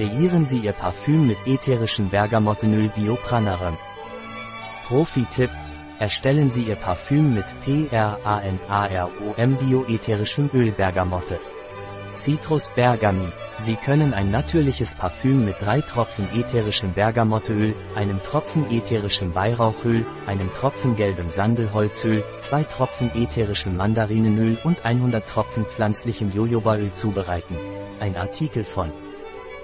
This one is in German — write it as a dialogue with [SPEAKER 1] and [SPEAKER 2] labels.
[SPEAKER 1] Kreieren Sie Ihr Parfüm mit ätherischen Bergamottenöl Biopranarum. Profi-Tipp. Erstellen Sie Ihr Parfüm mit PRANAROM bioätherischem Öl Bergamotte. Citrus Bergami. Sie können ein natürliches Parfüm mit drei Tropfen ätherischem Bergamotteöl, einem Tropfen ätherischem Weihrauchöl, einem Tropfen gelbem Sandelholzöl, zwei Tropfen ätherischem Mandarinenöl und 100 Tropfen pflanzlichem Jojobaöl zubereiten. Ein Artikel von